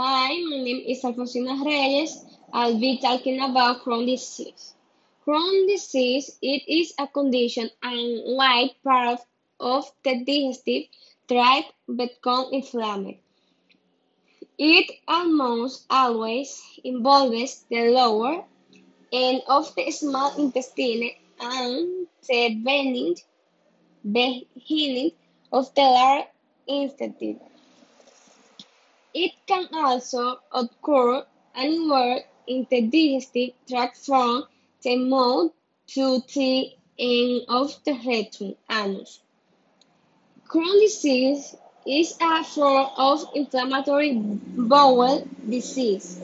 Hi, my name is Alfonsina Reyes. I'll be talking about Crohn's disease. Crohn's disease it is a condition unlike part of the digestive tract become inflamed. It almost always involves the lower end of the small intestine and the beginning, beginning of the large intestine. It can also occur anywhere in the digestive tract from the mouth to the end of the rectum anus. Crohn's disease is a form of inflammatory bowel disease.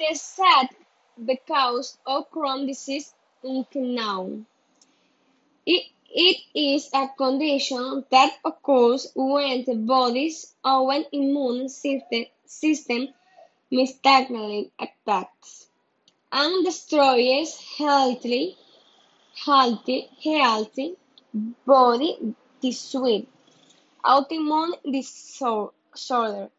The exact cause of Crohn's disease is unknown. It it is a condition that occurs when the body's own immune system mistakenly attacks and destroys healthy, healthy, healthy body tissue. Autoimmune disorder.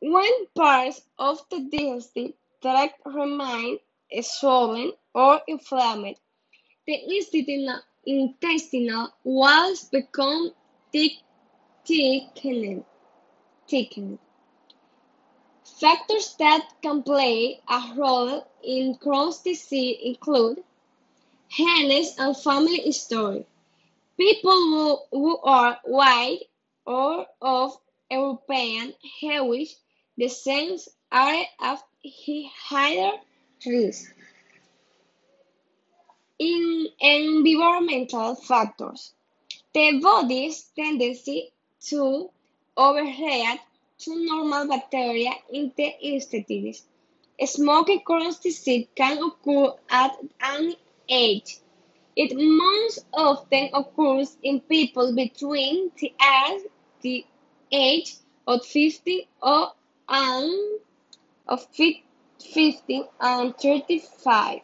When parts of the digestive tract remain swollen or inflamed, the intestinal intestinal walls become thickened. thickened. Factors that can play a role in Crohn's disease include genes and family history. People who, who are white or of European Jewish descent are at higher risk. In environmental factors, the body's tendency to overreact to normal bacteria in the intestines. Smoking Crohn's disease can occur at any age. It most often occurs in people between the age, the age of 50 or and of 50 and 35.